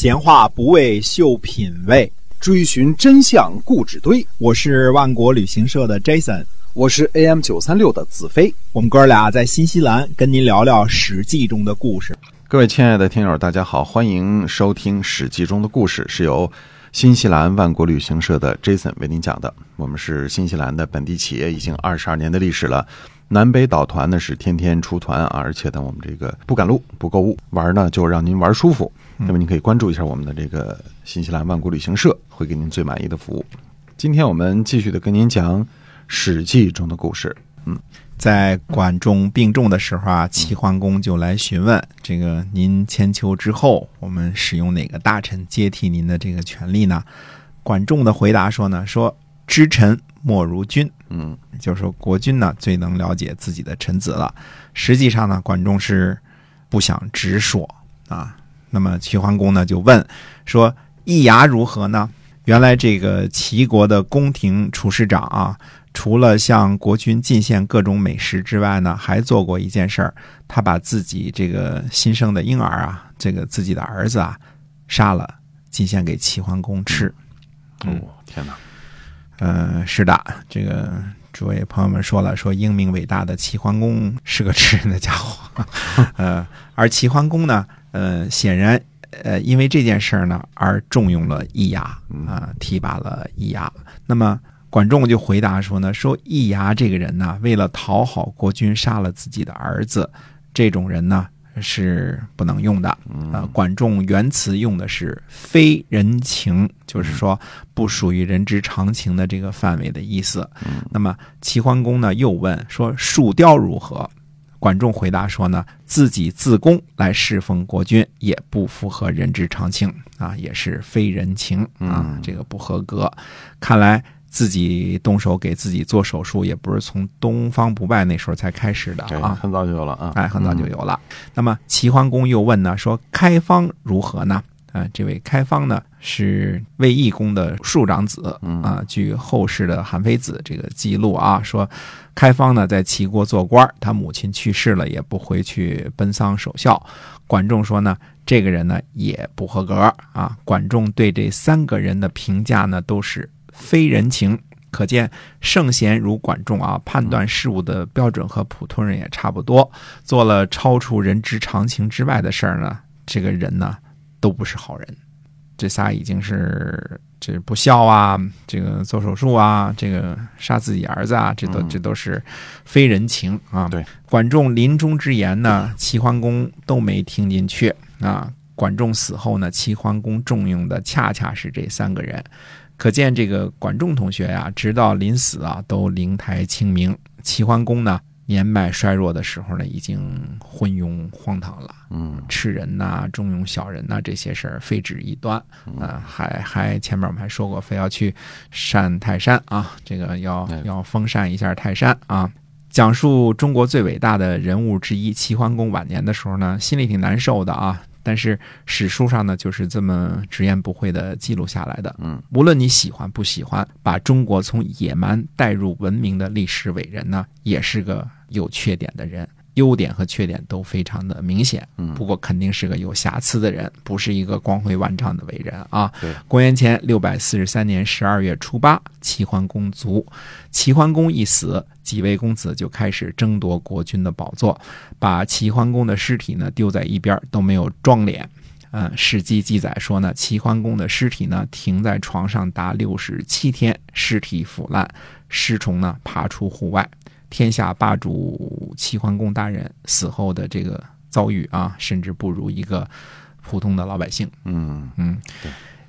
闲话不为秀品味，追寻真相故纸堆。我是万国旅行社的 Jason，我是 AM 九三六的子飞。我们哥俩在新西兰跟您聊聊《史记》中的故事。各位亲爱的听友，大家好，欢迎收听《史记》中的故事，是由新西兰万国旅行社的 Jason 为您讲的。我们是新西兰的本地企业，已经二十二年的历史了。南北岛团呢是天天出团啊，而且呢我们这个不赶路不购物，玩呢就让您玩舒服。那么您可以关注一下我们的这个新西兰万国旅行社，会给您最满意的服务。今天我们继续的跟您讲《史记》中的故事。嗯，在管仲病重的时候啊，齐桓公就来询问这个您千秋之后，我们使用哪个大臣接替您的这个权利呢？管仲的回答说呢，说知臣莫如君。嗯，就是说国君呢最能了解自己的臣子了。实际上呢，管仲是不想直说啊。那么齐桓公呢就问说：“易牙如何呢？”原来这个齐国的宫廷厨师长啊，除了向国君进献各种美食之外呢，还做过一件事儿，他把自己这个新生的婴儿啊，这个自己的儿子啊，杀了进献给齐桓公吃。哦，天哪！嗯，是的，这个诸位朋友们说了，说英明伟大的齐桓公是个吃人的家伙，呃，而齐桓公呢，呃，显然，呃，因为这件事儿呢，而重用了易牙啊，提拔了易牙。那么管仲就回答说呢，说易牙这个人呢，为了讨好国君，杀了自己的儿子，这种人呢。是不能用的啊！管仲原词用的是非人情，就是说不属于人之常情的这个范围的意思。那么齐桓公呢又问说：“树雕如何？”管仲回答说：“呢自己自宫来侍奉国君，也不符合人之常情啊，也是非人情啊，这个不合格。看来。”自己动手给自己做手术，也不是从东方不败那时候才开始的啊，很早就有了啊，哎，很早就有了。那么齐桓公又问呢，说开方如何呢？啊，这位开方呢是卫懿公的庶长子啊。据后世的韩非子这个记录啊，说开方呢在齐国做官，他母亲去世了，也不回去奔丧守孝。管仲说呢，这个人呢也不合格啊。管仲对这三个人的评价呢都是。非人情，可见圣贤如管仲啊，判断事物的标准和普通人也差不多。做了超出人之常情之外的事儿呢，这个人呢都不是好人。这仨已经是这不孝啊，这个做手术啊，这个杀自己儿子啊，这都这都是非人情啊。对，管仲临终之言呢，齐桓公都没听进去啊。管仲死后呢，齐桓公重用的恰恰是这三个人。可见这个管仲同学呀，直到临死啊，都灵台清明。齐桓公呢，年迈衰弱的时候呢，已经昏庸荒唐了。嗯，吃人呐，重用小人呐，这些事儿非止一端。啊，还还前面我们还说过，非要去善泰山啊，这个要要封禅一下泰山啊。讲述中国最伟大的人物之一齐桓公晚年的时候呢，心里挺难受的啊。但是史书上呢，就是这么直言不讳的记录下来的。嗯，无论你喜欢不喜欢，把中国从野蛮带入文明的历史伟人呢，也是个有缺点的人。优点和缺点都非常的明显，嗯，不过肯定是个有瑕疵的人，不是一个光辉万丈的伟人啊。对，公元前六百四十三年十二月初八，齐桓公卒。齐桓公一死，几位公子就开始争夺国君的宝座，把齐桓公的尸体呢丢在一边，都没有撞脸。嗯，《史记》记载说呢，齐桓公的尸体呢停在床上达六十七天，尸体腐烂，尸虫呢爬出户外。天下霸主齐桓公大人死后的这个遭遇啊，甚至不如一个普通的老百姓。嗯嗯，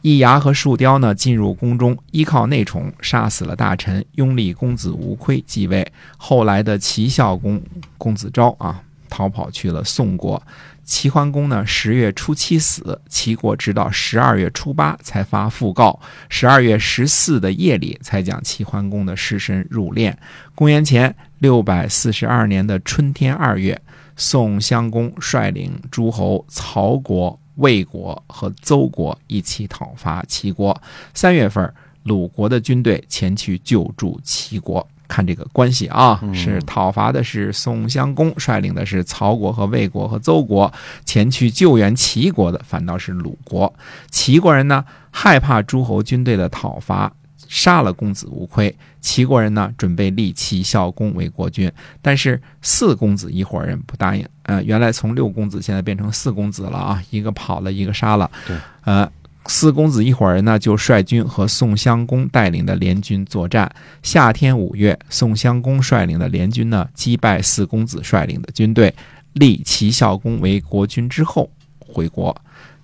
易牙和树雕呢，进入宫中，依靠内宠杀死了大臣拥立公子无亏继位。后来的齐孝公公子昭啊，逃跑去了宋国。齐桓公呢，十月初七死，齐国直到十二月初八才发讣告，十二月十四的夜里才将齐桓公的尸身入殓。公元前六百四十二年的春天二月，宋襄公率领诸侯曹国、魏国和邹国一起讨伐齐国。三月份，鲁国的军队前去救助齐国。看这个关系啊，是讨伐的是宋襄公，率领的是曹国和魏国和邹国，前去救援齐国的反倒是鲁国。齐国人呢害怕诸侯军队的讨伐，杀了公子无亏。齐国人呢准备立齐孝公为国君，但是四公子一伙人不答应。呃，原来从六公子现在变成四公子了啊，一个跑了，一个杀了。对，呃。四公子一伙人呢，就率军和宋襄公带领的联军作战。夏天五月，宋襄公率领的联军呢，击败四公子率领的军队，立齐孝公为国君之后回国。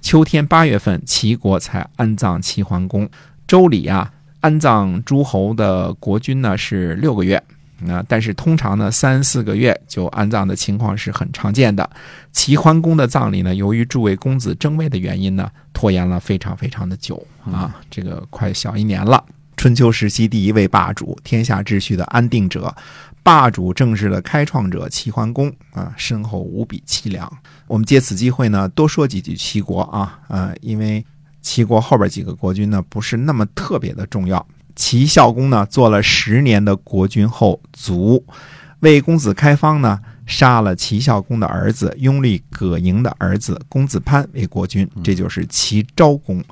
秋天八月份，齐国才安葬齐桓公。周礼啊，安葬诸侯的国君呢是六个月。那但是通常呢，三四个月就安葬的情况是很常见的。齐桓公的葬礼呢，由于诸位公子争位的原因呢，拖延了非常非常的久啊，这个快小一年了。春秋时期第一位霸主，天下秩序的安定者，霸主政治的开创者齐桓公啊，身后无比凄凉。我们借此机会呢，多说几句齐国啊，呃，因为齐国后边几个国君呢，不是那么特别的重要。齐孝公呢，做了十年的国君后卒，魏公子开方呢，杀了齐孝公的儿子拥立葛莹的儿子公子潘为国君，这就是齐昭公。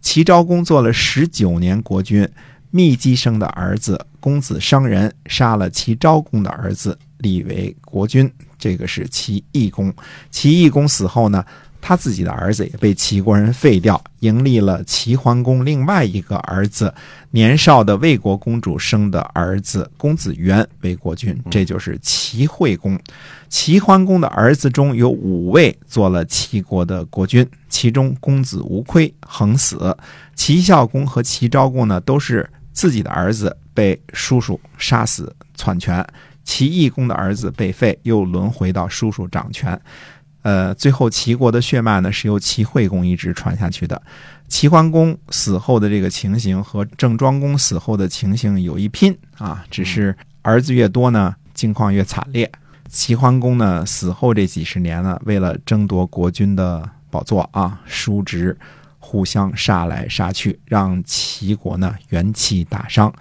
齐昭公做了十九年国君，密姬生的儿子公子商人杀了齐昭公的儿子，立为国君，这个是齐懿公。齐懿公死后呢？他自己的儿子也被齐国人废掉，迎立了齐桓公另外一个儿子，年少的魏国公主生的儿子公子元为国君，这就是齐惠公。齐桓公的儿子中有五位做了齐国的国君，其中公子无亏横死。齐孝公和齐昭公呢，都是自己的儿子被叔叔杀死篡权，齐懿公的儿子被废，又轮回到叔叔掌权。呃，最后齐国的血脉呢，是由齐惠公一直传下去的。齐桓公死后的这个情形和郑庄公死后的情形有一拼啊，只是儿子越多呢，境况越惨烈。齐桓公呢死后这几十年呢，为了争夺国君的宝座啊，叔侄互相杀来杀去，让齐国呢元气大伤。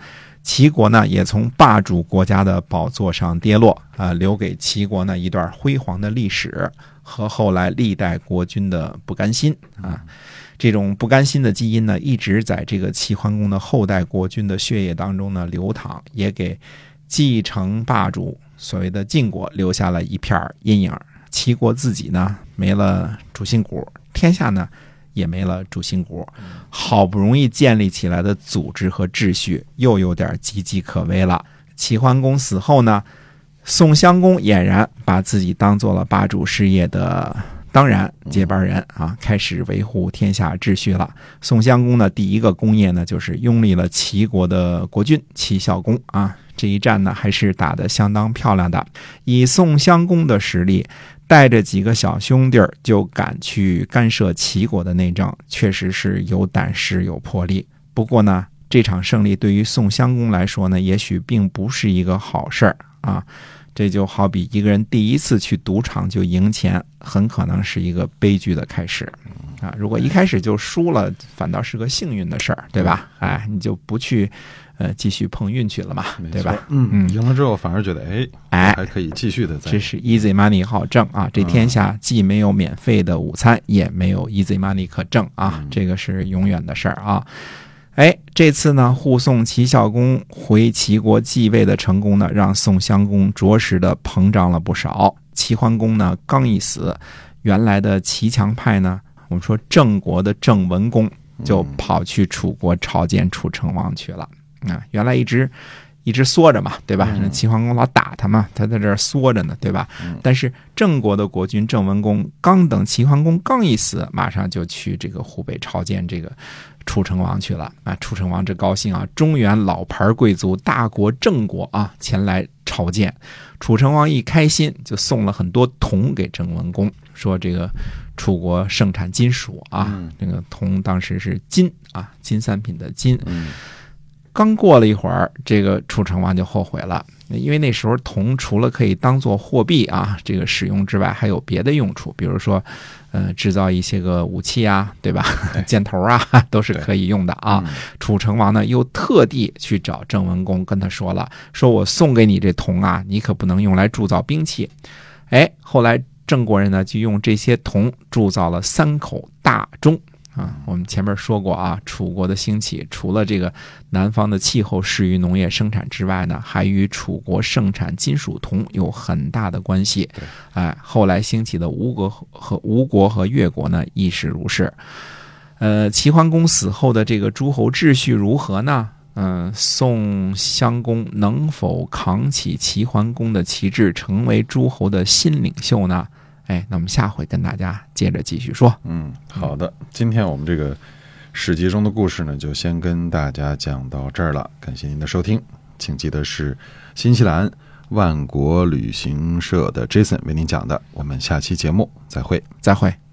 齐国呢也从霸主国家的宝座上跌落啊，留给齐国呢一段辉煌的历史。和后来历代国君的不甘心啊，这种不甘心的基因呢，一直在这个齐桓公的后代国君的血液当中呢流淌，也给继承霸主所谓的晋国留下了一片阴影。齐国自己呢没了主心骨，天下呢也没了主心骨，好不容易建立起来的组织和秩序又有点岌岌可危了。齐桓公死后呢？宋襄公俨然把自己当做了霸主事业的当然接班人啊，开始维护天下秩序了。宋襄公的第一个功业呢，就是拥立了齐国的国君齐孝公啊。这一战呢，还是打得相当漂亮的。以宋襄公的实力，带着几个小兄弟就敢去干涉齐国的内政，确实是有胆识有魄力。不过呢，这场胜利对于宋襄公来说呢，也许并不是一个好事儿啊。这就好比一个人第一次去赌场就赢钱，很可能是一个悲剧的开始，啊！如果一开始就输了，反倒是个幸运的事儿，对吧？哎，你就不去，呃，继续碰运气了嘛，对吧？嗯嗯，赢了之后反而觉得，哎哎，还可以继续的。这是 easy money 好挣啊！这天下既没有免费的午餐，也没有 easy money 可挣啊！这个是永远的事儿啊！哎，这次呢，护送齐孝公回齐国继位的成功呢，让宋襄公着实的膨胀了不少。齐桓公呢，刚一死，原来的齐强派呢，我们说郑国的郑文公就跑去楚国朝见楚成王去了。啊，原来一直一直缩着嘛，对吧？齐桓公老打他嘛，他在这儿缩着呢，对吧？但是郑国的国君郑文公刚等齐桓公刚一死，马上就去这个湖北朝见这个。楚成王去了啊！楚成王这高兴啊！中原老牌贵族大国郑国啊，前来朝见。楚成王一开心，就送了很多铜给郑文公，说这个楚国盛产金属啊，这个铜当时是金啊，金三品的金。刚过了一会儿，这个楚成王就后悔了，因为那时候铜除了可以当做货币啊这个使用之外，还有别的用处，比如说，呃，制造一些个武器啊，对吧？箭头啊，都是可以用的啊。嗯楚成王呢，又特地去找郑文公，跟他说了，说我送给你这铜啊，你可不能用来铸造兵器。哎，后来郑国人呢，就用这些铜铸造了三口大钟。啊，我们前面说过啊，楚国的兴起，除了这个南方的气候适于农业生产之外呢，还与楚国盛产金属铜有很大的关系。哎，后来兴起的吴国和吴国和越国呢，亦是如是。呃，齐桓公死后的这个诸侯秩序如何呢？嗯、宋襄公能否扛起齐桓公的旗帜，成为诸侯的新领袖呢？哎，那我们下回跟大家接着继续说。嗯，好的，今天我们这个史记中的故事呢，就先跟大家讲到这儿了。感谢您的收听，请记得是新西兰万国旅行社的 Jason 为您讲的。我们下期节目再会。再会。